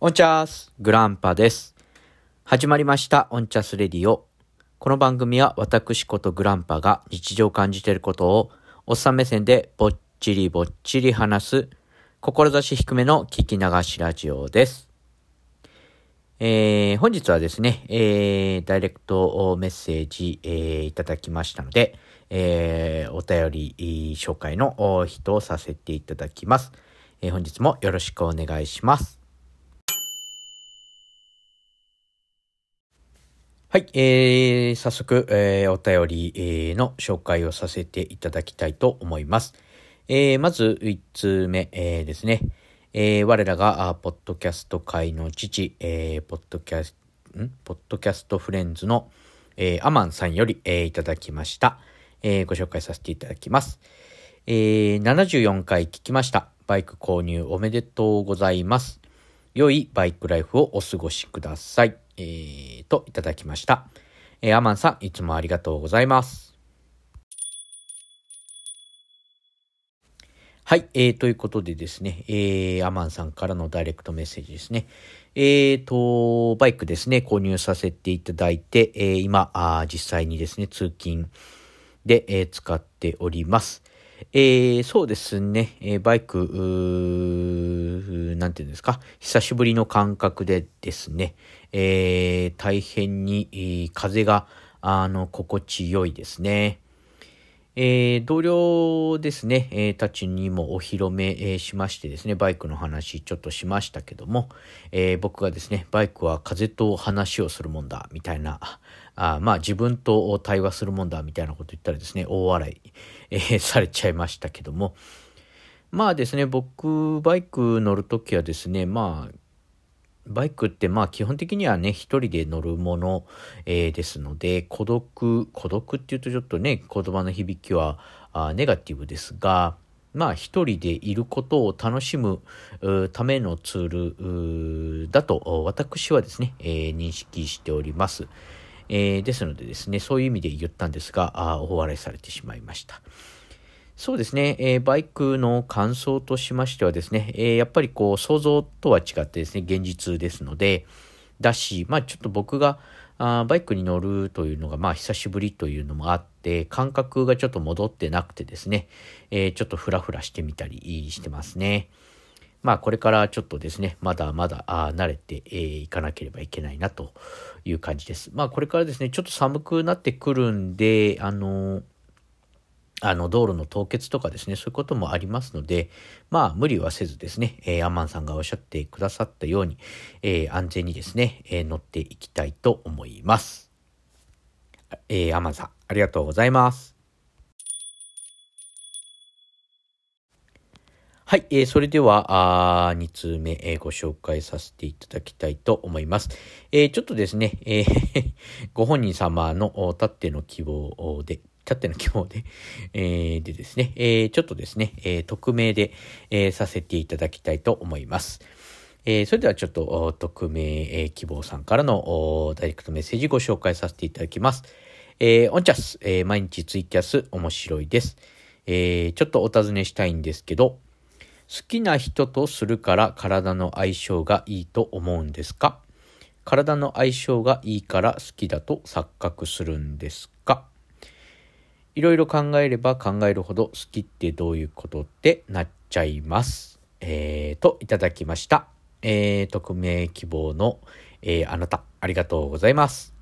オンチャースグランパです。始まりましたオンチャスレディオ。この番組は私ことグランパが日常感じていることをおっさん目線でぼっちりぼっちり話す志低めの聞き流しラジオです。えー、本日はですね、えー、ダイレクトメッセージ、えー、いただきましたので、えー、お便り紹介の人をさせていただきます。えー、本日もよろしくお願いします。はい、えー、早速、えー、お便り、えー、の紹介をさせていただきたいと思います。えー、まず、1つ目、えー、ですね。えー、我らが、ポッドキャスト界の父、えー、ポッドキャスト、ん？ポッドキャストフレンズの、えー、アマンさんより、えー、いただきました。えー、ご紹介させていただきます。えー、74回聞きました。バイク購入おめでとうございます。良いバイクライフをお過ごしください。えー、と、いただきました。えー、アマンさん、いつもありがとうございます。はい、えー、ということでですね、えー、アマンさんからのダイレクトメッセージですね。えーと、バイクですね、購入させていただいて、えー、今あ、実際にですね、通勤で、えー、使っております。えー、そうですね、えー、バイク、なんていうんですか、久しぶりの感覚でですね、えー、大変に、風が、あの、心地よいですね。えー、同僚ですね、えー、たちにもお披露目、えー、しましてですね、バイクの話ちょっとしましたけども、え僕がですね、バイクは風と話をするもんだ、みたいな、あまあ自分と対話するもんだ、みたいなこと言ったらですね、大笑い、えされちゃいましたけども、まあですね、僕、バイク乗るときはですね、まあ、バイクってまあ基本的にはね、一人で乗るもの、えー、ですので、孤独、孤独っていうとちょっとね、言葉の響きはあネガティブですが、まあ一人でいることを楽しむためのツールだと私はですね、えー、認識しております。えー、ですのでですね、そういう意味で言ったんですが、あ大笑いされてしまいました。そうですね、えー、バイクの感想としましてはですね、えー、やっぱりこう想像とは違ってですね、現実ですので、だし、まあちょっと僕があバイクに乗るというのがまあ久しぶりというのもあって、感覚がちょっと戻ってなくてですね、えー、ちょっとフラフラしてみたりしてますね。まあこれからちょっとですね、まだまだあ慣れてい、えー、かなければいけないなという感じです。まあこれからですね、ちょっと寒くなってくるんで、あのあの、道路の凍結とかですね、そういうこともありますので、まあ、無理はせずですね、えー、アマンさんがおっしゃってくださったように、えー、安全にですね、えー、乗っていきたいと思います。えー、アマンさん、ありがとうございます。はい、えー、それでは、あ2通目、えー、ご紹介させていただきたいと思います。えー、ちょっとですね、えー ご本人様のたっての希望で、たっての希望で、えー、でですね、えー、ちょっとですね、えー、匿名で、えー、させていただきたいと思います。えー、それではちょっと匿名、えー、希望さんからのダイレクトメッセージご紹介させていただきます。えー、オンチャス、えー、毎日ツイキャス面白いです。えー、ちょっとお尋ねしたいんですけど、好きな人とするから体の相性がいいと思うんですか？体の相性がいいから好きだと錯覚するんですか？いろいろ考えれば考えるほど好きってどういうことってなっちゃいます。えー、と、いただきました。えー、匿名希望の、えー、あなた、ありがとうございます。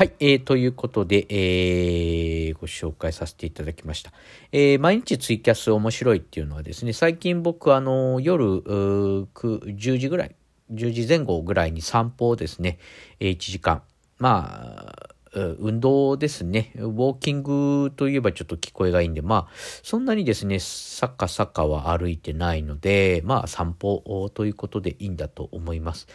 はい、えー、ということで、えー、ご紹介させていただきました。えー、毎日ツイキャス面白いっていうのはですね、最近僕、あの、夜、10時ぐらい、10時前後ぐらいに散歩をですね、1時間、まあ、運動ですね。ウォーキングといえばちょっと聞こえがいいんで、まあ、そんなにですね、サッカサッカは歩いてないので、まあ、散歩ということでいいんだと思います。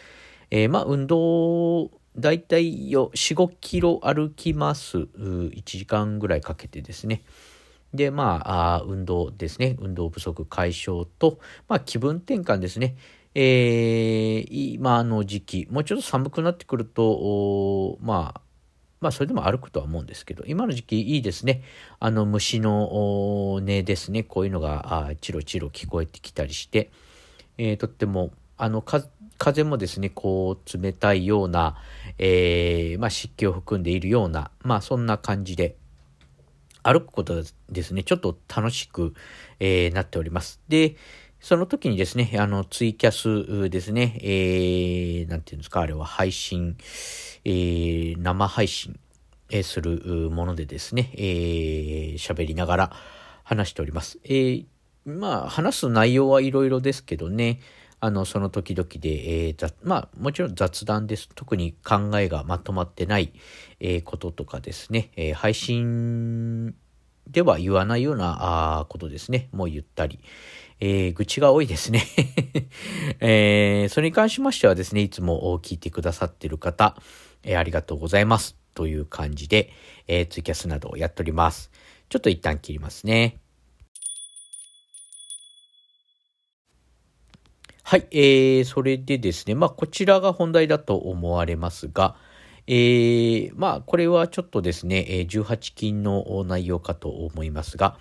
えー、まあ、運動、だいたい4、5キロ歩きます。1時間ぐらいかけてですね。で、まあ、運動ですね。運動不足解消と、まあ、気分転換ですね。えー、今の時期、もうちょっと寒くなってくると、まあ、まあそれでも歩くとは思うんですけど、今の時期いいですね。あの虫の音ですね。こういうのがあチロチロ聞こえてきたりして、えー、とっても、あの風もですね、こう冷たいような、えー、まあ湿気を含んでいるような、まあそんな感じで、歩くことですね、ちょっと楽しく、えー、なっております。で、その時にですね、あの、ツイキャスですね、えー、なんていうんですか、あれは配信、えー、生配信、えー、するものでですね、えー、喋りながら話しております。えー、まあ、話す内容はいろいろですけどね、あの、その時々で、えー、まあ、もちろん雑談です。特に考えがまとまってない、えー、こととかですね、えー、配信では言わないようなあことですね、もう言ったり、えー、愚痴が多いですね えー、それに関しましてはですね、いつも聞いてくださっている方、えー、ありがとうございます。という感じで、えー、ツイキャスなどをやっております。ちょっと一旦切りますね。はい、えー、それでですね、まあ、こちらが本題だと思われますが、えー、まあ、これはちょっとですね、18金の内容かと思いますが、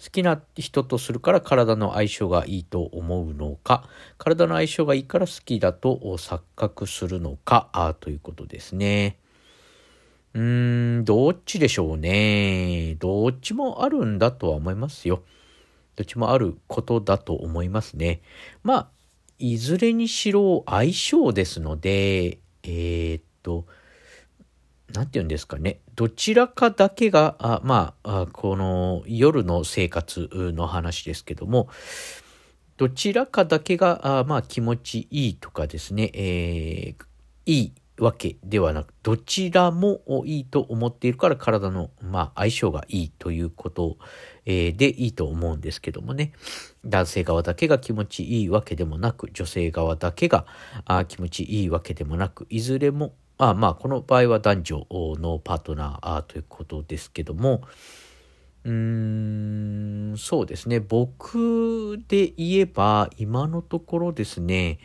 好きな人とするから体の相性がいいと思うのか、体の相性がいいから好きだと錯覚するのか、あということですね。うーん、どっちでしょうね。どっちもあるんだとは思いますよ。どっちもあることだと思いますね。まあ、いずれにしろ相性ですので、えー、っと、なんて言うんですかね。どちらかだけが、あまあこの夜の生活の話ですけども、どちらかだけが、あまあ気持ちいいとかですね、えー、いいわけではなく、どちらもいいと思っているから体の、まあ、相性がいいということ、えー、でいいと思うんですけどもね。男性側だけが気持ちいいわけでもなく、女性側だけがあ気持ちいいわけでもなく、いずれもあまあ、この場合は男女のパートナーということですけども、うーん、そうですね。僕で言えば、今のところですね、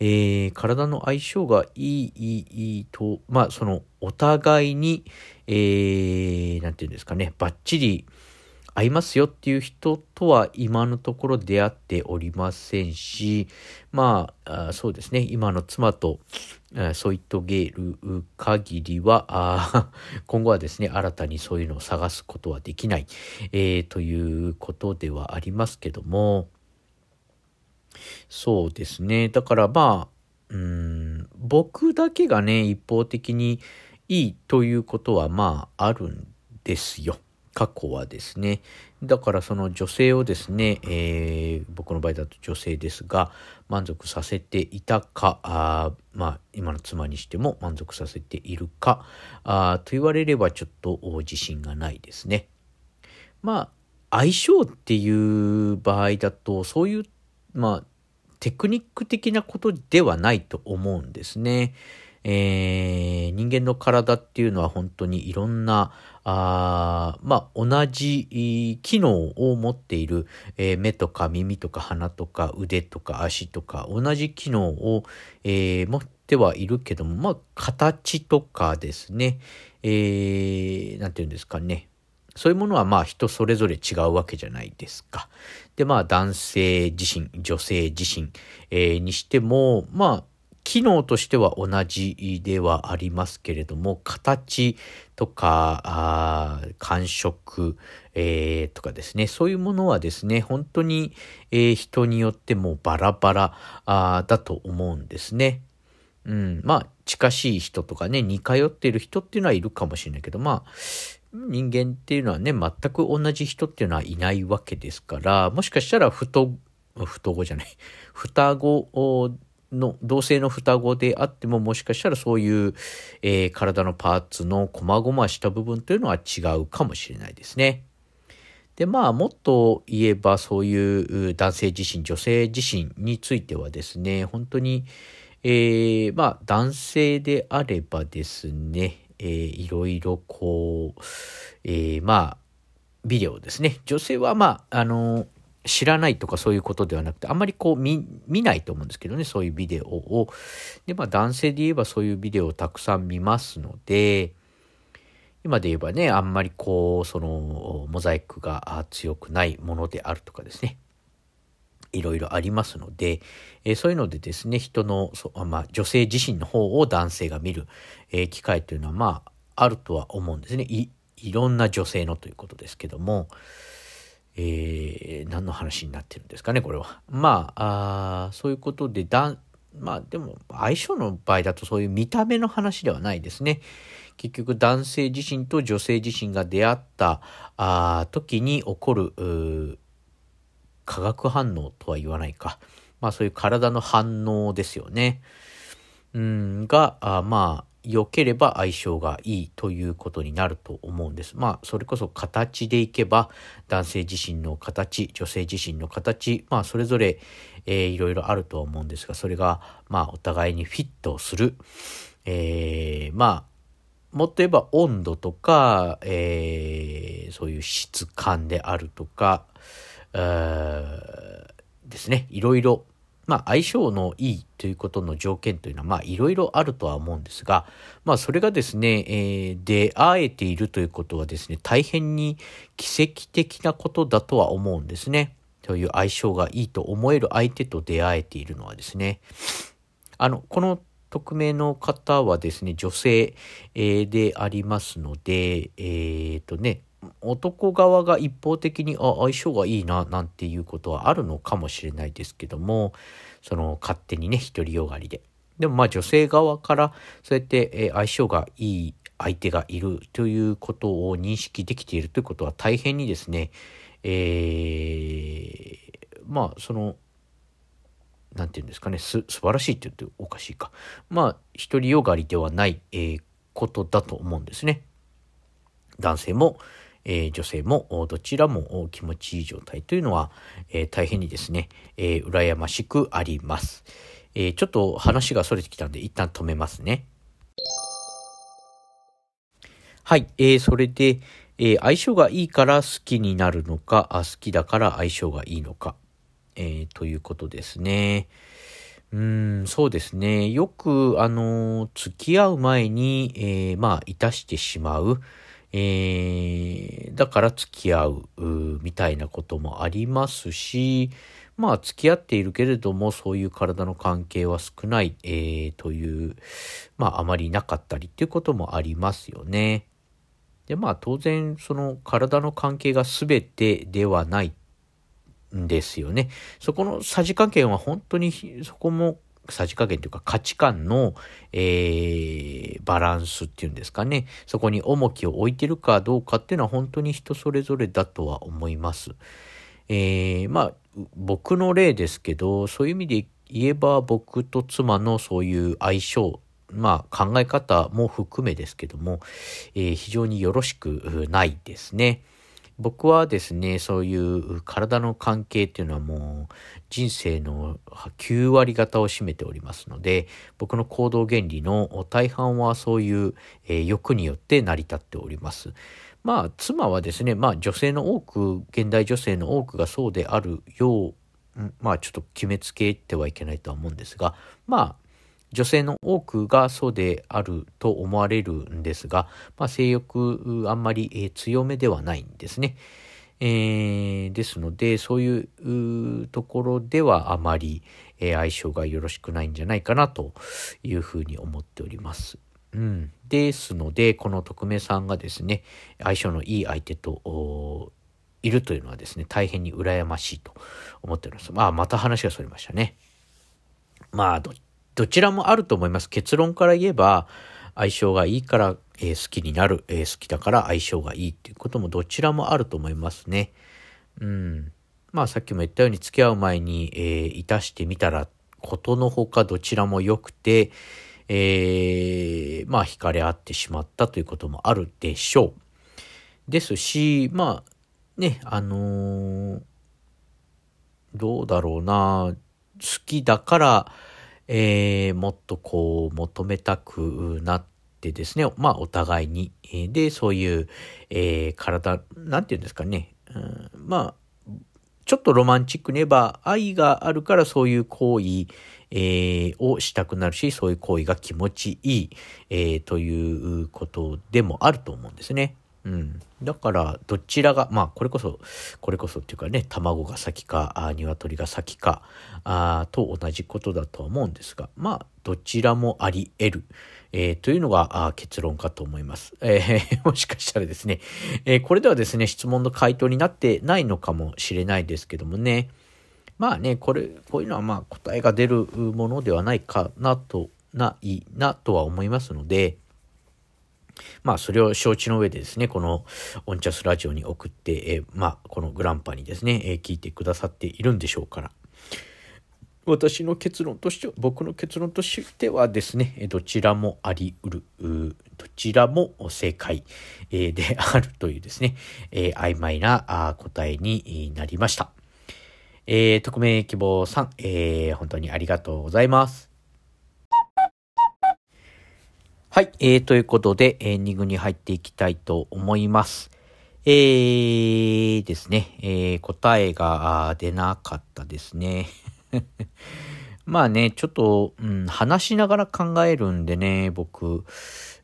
えー、体の相性がいい、いい、いいと、まあ、その、お互いに、えー、なんていうんですかね、バッチリ、合いますよっていう人とは今のところ出会っておりませんし、まあ、そうですね、今の妻と添い遂げる限りは、今後はですね、新たにそういうのを探すことはできない、えー、ということではありますけども、そうですね、だからまあ、うん、僕だけがね、一方的にいいということはまああるんですよ。過去はですね。だからその女性をですね、えー、僕の場合だと女性ですが、満足させていたか、あまあ、今の妻にしても満足させているか、あと言われればちょっと自信がないですね。まあ、相性っていう場合だと、そういう、まあ、テクニック的なことではないと思うんですね。えー、人間の体っていうのは本当にいろんな、あまあ、同じ機能を持っている、えー、目とか耳とか鼻とか腕とか足とか同じ機能を、えー、持ってはいるけども、まあ、形とかですね、えー、なんていうんですかね。そういうものはまあ人それぞれ違うわけじゃないですか。でまあ男性自身、女性自身、えー、にしても、まあ機能としては同じではありますけれども、形とか、感触、えー、とかですね、そういうものはですね、本当に、えー、人によってもバラバラあだと思うんですね。うん、まあ、近しい人とかね、似通っている人っていうのはいるかもしれないけど、まあ、人間っていうのはね、全く同じ人っていうのはいないわけですから、もしかしたら、ふと、双子じゃない、双子の同性の双子であってももしかしたらそういう、えー、体のパーツの細々した部分というのは違うかもしれないですね。でまあもっと言えばそういう男性自身女性自身についてはですね本当に、えー、まあ男性であればですね、えー、いろいろこう、えー、まあビデオですね女性はまああの知らないとかそういうことではなくて、あんまりこう見、見ないと思うんですけどね、そういうビデオを。で、まあ男性で言えばそういうビデオをたくさん見ますので、今で言えばね、あんまりこう、その、モザイクが強くないものであるとかですね。いろいろありますので、えー、そういうのでですね、人の、まあ、女性自身の方を男性が見る、えー、機会というのは、まあ、あるとは思うんですね。い、いろんな女性のということですけども、えー、何の話になってるんですかね、これは。まあ、あそういうことで、だん、まあでも、相性の場合だとそういう見た目の話ではないですね。結局男性自身と女性自身が出会ったあ時に起こる化学反応とは言わないか。まあそういう体の反応ですよね。うん、が、あまあ、良ければ相性がいいということになると思うんです。まあ、それこそ形でいけば、男性自身の形、女性自身の形、まあ、それぞれ、えー、いろいろあるとは思うんですが、それが、まあ、お互いにフィットする。えー、まあ、もっと言えば温度とか、えー、そういう質感であるとか、ですね、いろいろ、まあ相性のいいということの条件というのは、まあいろいろあるとは思うんですが、まあそれがですね、えー、出会えているということはですね、大変に奇跡的なことだとは思うんですね。という相性がいいと思える相手と出会えているのはですね、あの、この匿名の方はですね、女性、え、でありますので、えっ、ー、とね、男側が一方的に、あ、相性がいいな、なんていうことはあるのかもしれないですけども、その勝手にね、独りよがりで。でもまあ女性側からそうやって、相性がいい相手がいるということを認識できているということは大変にですね、えー、まあそのなんていうんですかね、す、素晴らしいって言っておかしいか。まあ、独りよがりではない、えー、ことだと思うんですね。男性も、え、女性もどちらも気持ちいい状態というのは、え、大変にですね、え、羨ましくあります。えちょっと話が逸れてきたんで一旦止めますね。はい、えー、それで、え相性がいいから好きになるのか、あ好きだから相性がいいのか。えー、ということですね。うん、そうですね。よく、あの、付き合う前に、えー、まあ、いたしてしまう。えー、だから付き合う、みたいなこともありますし、まあ、付き合っているけれども、そういう体の関係は少ない、えー、という、まあ、あまりなかったりっていうこともありますよね。で、まあ、当然、その体の関係が全てではないんですよね。そこのさじ加減は本当にそこもさじ加減というか価値観の、えー、バランスっていうんですかね。そこに重きを置いてるかどうかっていうのは本当に人それぞれだとは思います。えー、まあ、僕の例ですけど、そういう意味で言えば僕と妻のそういう相性、まあ考え方も含めですけども、えー、非常によろしくないですね。僕はですね、そういう体の関係っていうのはもう人生の9割方を占めておりますので、僕の行動原理の大半はそういう、えー、欲によって成り立っております。まあ、妻はですね、まあ女性の多く、現代女性の多くがそうであるよう、まあちょっと決めつけてはいけないとは思うんですが、まあ女性の多くがそうであると思われるんですが、まあ、性欲あんまり、えー、強めではないんですね。えー、ですので、そういうところではあまり、えー、相性がよろしくないんじゃないかなというふうに思っております。うん。ですので、この匿名さんがですね、相性のいい相手といるというのはですね、大変に羨ましいと思っております。まあ、また話がそれましたね。まあ、どっどちらもあると思います。結論から言えば、相性がいいから、えー、好きになる、えー、好きだから相性がいいっていうこともどちらもあると思いますね。うん。まあさっきも言ったように付き合う前に、えー、いたしてみたら、ことのほかどちらも良くて、えー、まあ惹かれ合ってしまったということもあるでしょう。ですし、まあね、あのー、どうだろうな、好きだから、えー、もっとこう求めたくなってですね、まあお互いに、で、そういう、えー、体、なんていうんですかね、うん、まあ、ちょっとロマンチックに言えば、愛があるからそういう行為、えー、をしたくなるし、そういう行為が気持ちいい、えー、ということでもあると思うんですね。うん。だから、どちらが、まあ、これこそ、これこそっていうかね、卵が先か、あ鶏が先か、あと同じことだとは思うんですが、まあ、どちらもあり得る、えー、というのがあ結論かと思います。えー、もしかしたらですね、えー、これではですね、質問の回答になってないのかもしれないですけどもね、まあね、これ、こういうのはまあ答えが出るものではないかなと、ないなとは思いますので、まあ、それを承知の上でですね、このオンチャスラジオに送って、えー、まあ、このグランパにですね、えー、聞いてくださっているんでしょうから。私の結論としては、僕の結論としてはですね、どちらもあり得る、どちらも正解であるというですね、えー、曖昧な答えになりました。えー、匿名希望さん、えー、本当にありがとうございます。はい、えー、ということで、エンディングに入っていきたいと思います。えー、ですね、えー、答えが出なかったですね。まあね、ちょっと、うん、話しながら考えるんでね、僕。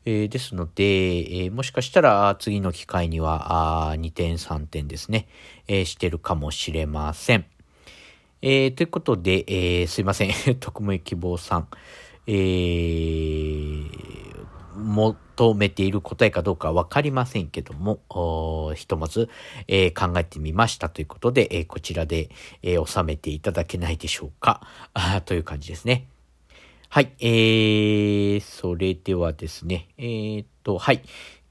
えー、ですので、えー、もしかしたら次の機会にはあ2点3点ですね、えー、してるかもしれません。えということで、えすいません、匿名希望さん。えー、求めている答えかどうかわかりませんけども、ひとまず、えー、考えてみましたということで、えー、こちらで、えー、収めていただけないでしょうか。あという感じですね。はい。えー、それではですね、えー、っと、はい。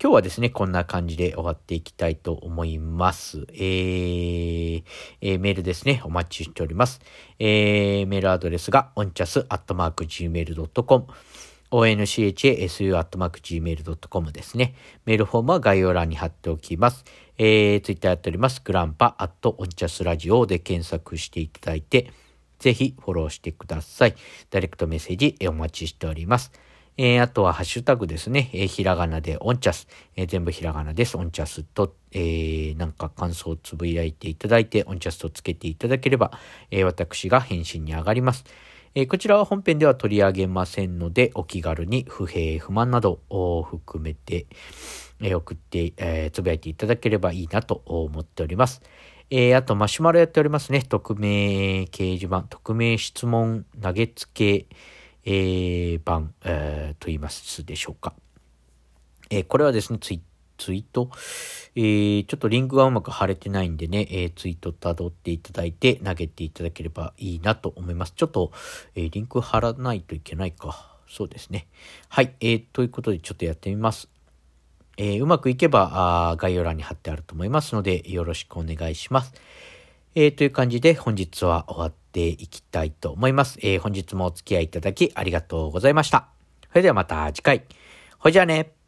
今日はですね、こんな感じで終わっていきたいと思います。えー、えー、メールですね、お待ちしております。えー、メールアドレスが、オンチャス @gmail.com onchasu.gmail.com ですね。メールフォームは概要欄に貼っておきます。えー、ツイッターやっております。グランパアットオンチャスラジオで検索していただいて、ぜひフォローしてください。ダイレクトメッセージお待ちしております。えー、あとはハッシュタグですね。えー、ひらがなでオンチャス。えー、全部ひらがなです。オンチャスと、えー、なんか感想をつぶやいていただいて、オンチャスとつけていただければ、えー、私が返信に上がります。えー、こちらは本編では取り上げませんので、お気軽に不平不満などを含めて、えー、送って、えー、つぶやいていただければいいなと思っております。えー、あと、マシュマロやっておりますね。匿名掲示板、匿名質問投げつけ、えー、版、えー、と言いますでしょうか。えー、これはですね、ツイッツイート、えー、ちょっとリンクがうまく貼れてないんでね、えー、ツイート辿っていただいて投げていただければいいなと思います。ちょっと、えー、リンク貼らないといけないか。そうですね。はい。えー、ということでちょっとやってみます。えー、うまくいけばあ概要欄に貼ってあると思いますので、よろしくお願いします。えー、という感じで本日は終わっていきたいと思います。えー、本日もお付き合いいただきありがとうございました。それではまた次回。ほいじゃあね。